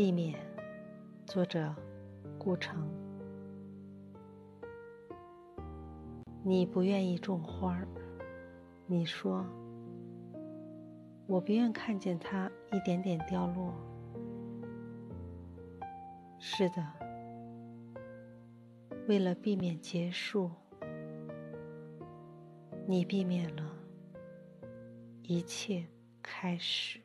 避免，作者顾城。你不愿意种花儿，你说，我不愿看见它一点点掉落。是的，为了避免结束，你避免了一切开始。